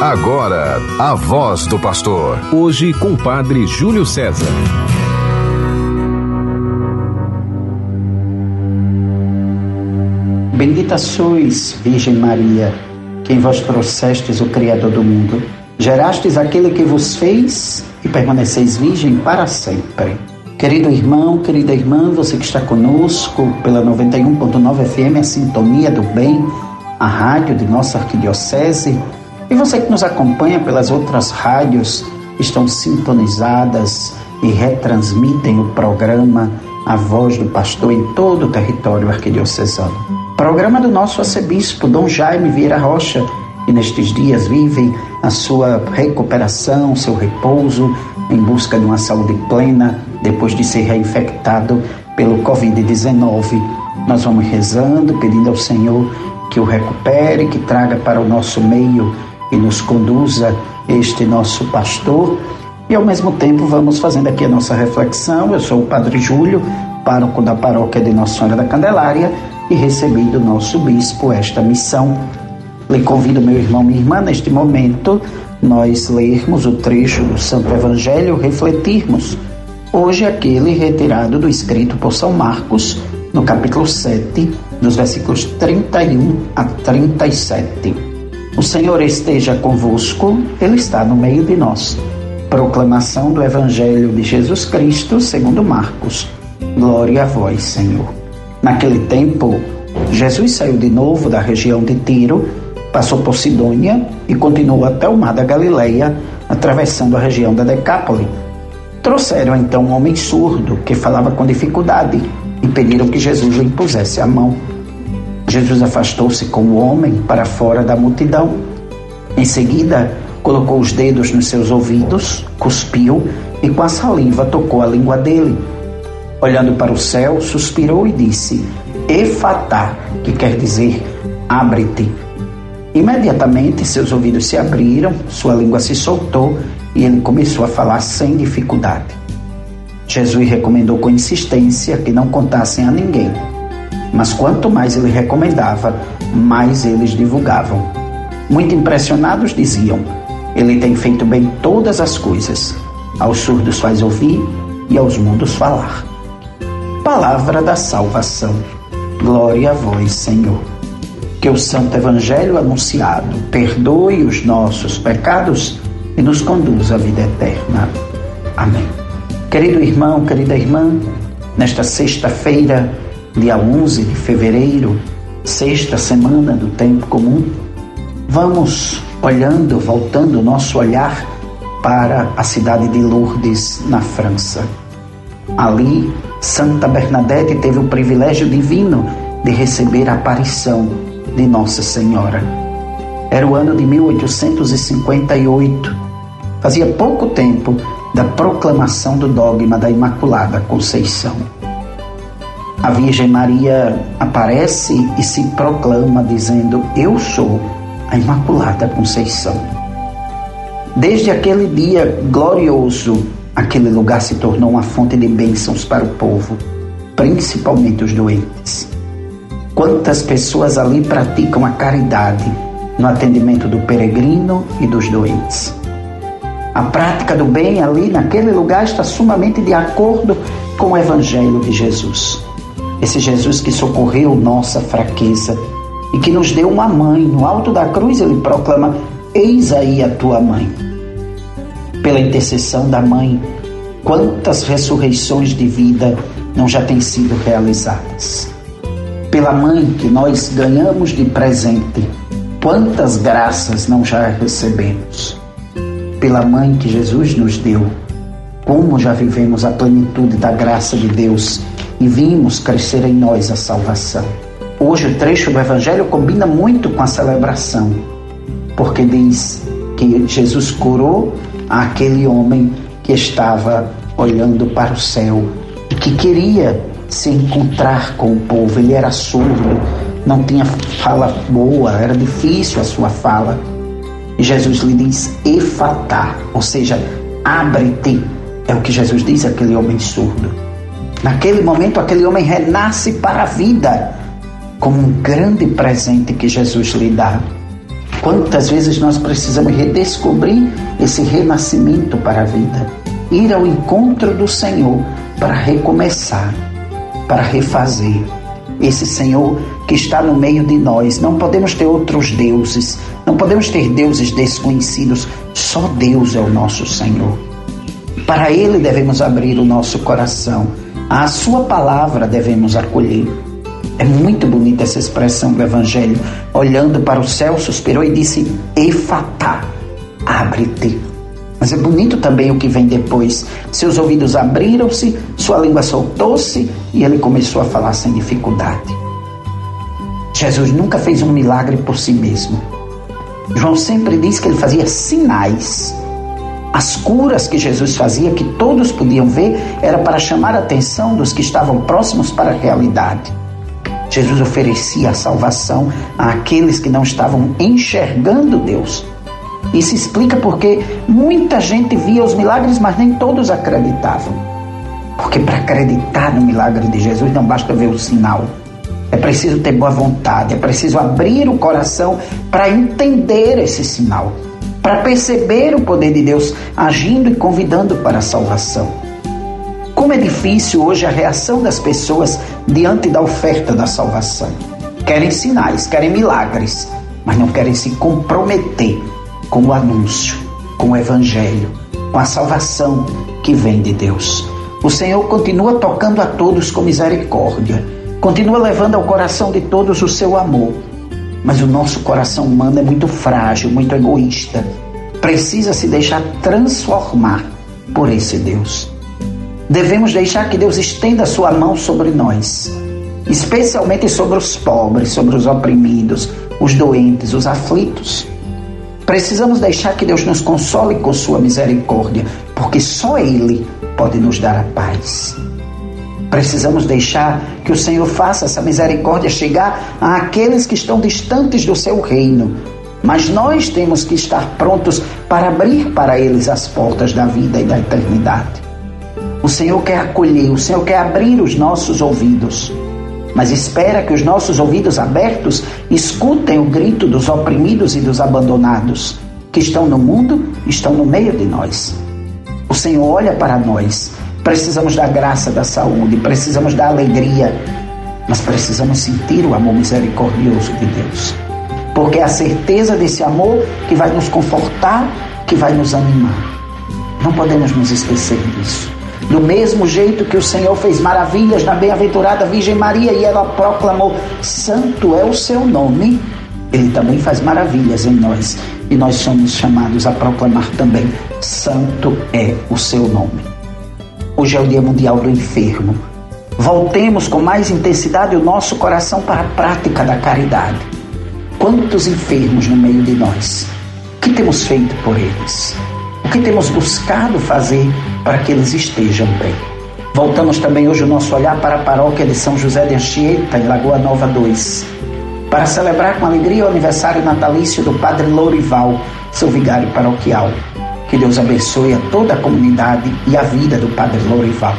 Agora, a voz do pastor. Hoje com o padre Júlio César. Bendita sois, Virgem Maria, quem vós trouxestes o Criador do mundo. Gerastes aquele que vos fez e permaneceis virgem para sempre. Querido irmão, querida irmã, você que está conosco pela 91.9 FM, a Sintonia do Bem, a rádio de nossa arquidiocese, e você que nos acompanha pelas outras rádios estão sintonizadas e retransmitem o programa A Voz do Pastor em todo o território arquidiocesano. Programa do nosso arcebispo Dom Jaime Vieira Rocha, que nestes dias vive a sua recuperação, seu repouso, em busca de uma saúde plena depois de ser reinfectado pelo Covid-19. Nós vamos rezando, pedindo ao Senhor que o recupere, que traga para o nosso meio e nos conduza este nosso pastor. E ao mesmo tempo vamos fazendo aqui a nossa reflexão. Eu sou o Padre Júlio, pároco da paróquia de Nossa Senhora da Candelária e recebi do nosso bispo esta missão. Lhe convido, meu irmão, minha irmã, neste momento, nós lermos o trecho do Santo Evangelho, refletirmos. Hoje, aquele retirado do escrito por São Marcos, no capítulo 7, dos versículos 31 a 37. O Senhor esteja convosco, Ele está no meio de nós. Proclamação do Evangelho de Jesus Cristo, segundo Marcos. Glória a vós, Senhor. Naquele tempo, Jesus saiu de novo da região de Tiro, passou por Sidônia e continuou até o mar da Galileia, atravessando a região da Decápole. Trouxeram então um homem surdo que falava com dificuldade e pediram que Jesus lhe impusesse a mão. Jesus afastou-se com o homem para fora da multidão. Em seguida, colocou os dedos nos seus ouvidos, cuspiu e com a saliva tocou a língua dele. Olhando para o céu, suspirou e disse: Efatá, que quer dizer abre-te. Imediatamente seus ouvidos se abriram, sua língua se soltou e ele começou a falar sem dificuldade. Jesus recomendou com insistência que não contassem a ninguém mas quanto mais ele recomendava, mais eles divulgavam. Muito impressionados diziam: Ele tem feito bem todas as coisas. Aos surdos faz ouvir e aos mundos falar. Palavra da salvação. Glória a vós, Senhor. Que o Santo Evangelho anunciado perdoe os nossos pecados e nos conduza à vida eterna. Amém. Querido irmão, querida irmã, nesta sexta-feira, dia 11 de fevereiro, sexta semana do tempo comum, vamos olhando, voltando o nosso olhar para a cidade de Lourdes, na França. Ali, Santa Bernadette teve o privilégio divino de receber a aparição de Nossa Senhora. Era o ano de 1858. Fazia pouco tempo da proclamação do dogma da Imaculada Conceição a Virgem Maria aparece e se proclama dizendo: Eu sou a Imaculada Conceição. Desde aquele dia glorioso, aquele lugar se tornou uma fonte de bênçãos para o povo, principalmente os doentes. Quantas pessoas ali praticam a caridade no atendimento do peregrino e dos doentes. A prática do bem ali naquele lugar está sumamente de acordo com o Evangelho de Jesus. Esse Jesus que socorreu nossa fraqueza e que nos deu uma mãe. No alto da cruz ele proclama: Eis aí a tua mãe. Pela intercessão da mãe, quantas ressurreições de vida não já têm sido realizadas? Pela mãe que nós ganhamos de presente, quantas graças não já recebemos? Pela mãe que Jesus nos deu, como já vivemos a plenitude da graça de Deus e vimos crescer em nós a salvação. Hoje o trecho do Evangelho combina muito com a celebração, porque diz que Jesus curou aquele homem que estava olhando para o céu e que queria se encontrar com o povo. Ele era surdo, não tinha fala boa, era difícil a sua fala. E Jesus lhe diz: Efatá, ou seja, abre-te. É o que Jesus diz àquele homem surdo. Naquele momento, aquele homem renasce para a vida, como um grande presente que Jesus lhe dá. Quantas vezes nós precisamos redescobrir esse renascimento para a vida, ir ao encontro do Senhor para recomeçar, para refazer. Esse Senhor que está no meio de nós. Não podemos ter outros deuses, não podemos ter deuses desconhecidos. Só Deus é o nosso Senhor. Para Ele devemos abrir o nosso coração. A Sua palavra devemos acolher. É muito bonita essa expressão do Evangelho. Olhando para o céu, suspirou e disse: Efatá, abre-te. Mas é bonito também o que vem depois. Seus ouvidos abriram-se, sua língua soltou-se e ele começou a falar sem dificuldade. Jesus nunca fez um milagre por si mesmo. João sempre diz que ele fazia sinais. As curas que Jesus fazia, que todos podiam ver, era para chamar a atenção dos que estavam próximos para a realidade. Jesus oferecia a salvação àqueles que não estavam enxergando Deus. Isso explica porque muita gente via os milagres, mas nem todos acreditavam. Porque para acreditar no milagre de Jesus não basta ver o sinal. É preciso ter boa vontade, é preciso abrir o coração para entender esse sinal, para perceber o poder de Deus agindo e convidando para a salvação. Como é difícil hoje a reação das pessoas diante da oferta da salvação. Querem sinais, querem milagres, mas não querem se comprometer com o anúncio, com o evangelho, com a salvação que vem de Deus. O Senhor continua tocando a todos com misericórdia, continua levando ao coração de todos o seu amor. Mas o nosso coração humano é muito frágil, muito egoísta. Precisa se deixar transformar por esse Deus. Devemos deixar que Deus estenda sua mão sobre nós, especialmente sobre os pobres, sobre os oprimidos, os doentes, os aflitos. Precisamos deixar que Deus nos console com sua misericórdia, porque só Ele pode nos dar a paz. Precisamos deixar que o Senhor faça essa misericórdia chegar àqueles que estão distantes do seu reino. Mas nós temos que estar prontos para abrir para eles as portas da vida e da eternidade. O Senhor quer acolher, o Senhor quer abrir os nossos ouvidos, mas espera que os nossos ouvidos abertos escutem o grito dos oprimidos e dos abandonados, que estão no mundo, estão no meio de nós. O Senhor olha para nós. Precisamos da graça da saúde, precisamos da alegria, mas precisamos sentir o amor misericordioso de Deus. Porque é a certeza desse amor que vai nos confortar, que vai nos animar. Não podemos nos esquecer disso. Do mesmo jeito que o Senhor fez maravilhas na bem-aventurada Virgem Maria e ela proclamou: Santo é o seu nome, ele também faz maravilhas em nós. E nós somos chamados a proclamar também: Santo é o seu nome. Hoje é o Dia Mundial do Enfermo. Voltemos com mais intensidade o nosso coração para a prática da caridade. Quantos enfermos no meio de nós? O que temos feito por eles? O que temos buscado fazer para que eles estejam bem. Voltamos também hoje o nosso olhar para a paróquia de São José de Anchieta, em Lagoa Nova 2, para celebrar com alegria o aniversário natalício do Padre Lourival, seu vigário paroquial. Que Deus abençoe a toda a comunidade e a vida do Padre Lourival.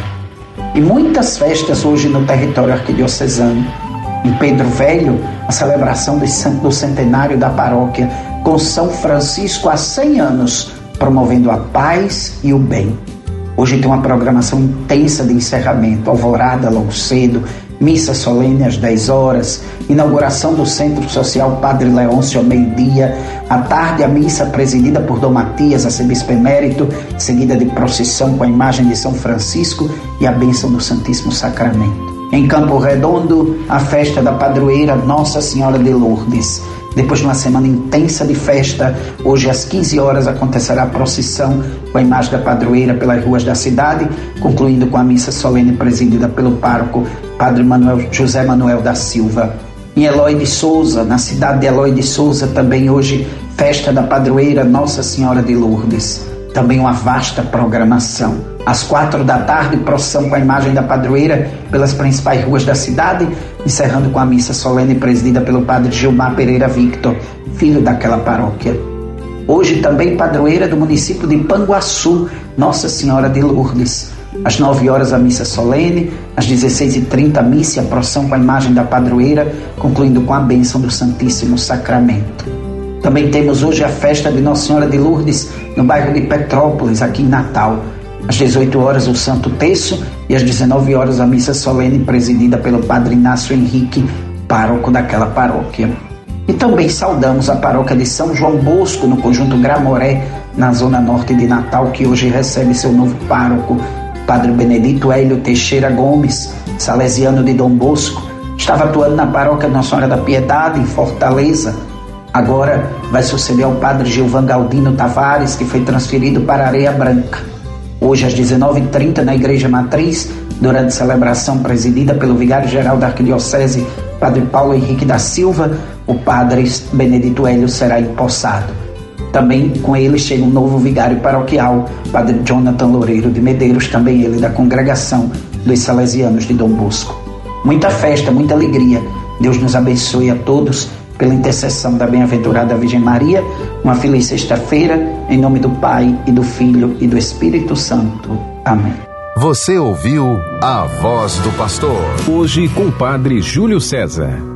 E muitas festas hoje no território arquidiocesano. Em Pedro Velho, a celebração do centenário da paróquia com São Francisco há 100 anos, promovendo a paz e o bem. Hoje tem uma programação intensa de encerramento, alvorada logo cedo, missa solene às 10 horas, inauguração do Centro Social Padre Leôncio ao meio-dia, à tarde a missa presidida por Dom Matias, arcebispo emérito, seguida de procissão com a imagem de São Francisco e a bênção do Santíssimo Sacramento. Em Campo Redondo, a festa da padroeira Nossa Senhora de Lourdes. Depois de uma semana intensa de festa, hoje às 15 horas acontecerá a procissão com a imagem da padroeira pelas ruas da cidade, concluindo com a missa solene presidida pelo pároco Padre Manuel, José Manuel da Silva. Em Eloy de Souza, na cidade de Eloy de Souza, também hoje festa da padroeira Nossa Senhora de Lourdes. Também uma vasta programação. Às quatro da tarde, procissão com a imagem da padroeira pelas principais ruas da cidade, encerrando com a missa solene presidida pelo padre Gilmar Pereira Victor, filho daquela paróquia. Hoje também padroeira do município de Panguaçu, Nossa Senhora de Lourdes. Às 9 horas a missa solene, às 16h30 a missa e a procissão com a imagem da padroeira, concluindo com a bênção do Santíssimo Sacramento. Também temos hoje a festa de Nossa Senhora de Lourdes, no bairro de Petrópolis, aqui em Natal. Às 18 horas, o Santo Terço e às 19 horas, a missa solene presidida pelo Padre Inácio Henrique, pároco daquela paróquia. E também saudamos a paróquia de São João Bosco, no conjunto Gramoré, na zona norte de Natal, que hoje recebe seu novo pároco, Padre Benedito Hélio Teixeira Gomes, salesiano de Dom Bosco. Estava atuando na paróquia Nossa Senhora da Piedade, em Fortaleza. Agora vai suceder ao Padre Gilvan Galdino Tavares, que foi transferido para Areia Branca. Hoje, às 19h30, na Igreja Matriz, durante celebração presidida pelo Vigário-Geral da Arquidiocese, Padre Paulo Henrique da Silva, o Padre Benedito Hélio será empossado. Também com ele chega um novo vigário paroquial, Padre Jonathan Loureiro de Medeiros, também ele da congregação dos Salesianos de Dom Bosco. Muita festa, muita alegria. Deus nos abençoe a todos pela intercessão da bem-aventurada Virgem Maria. Uma feliz sexta-feira, em nome do Pai e do Filho e do Espírito Santo. Amém. Você ouviu a voz do pastor. Hoje com o Padre Júlio César.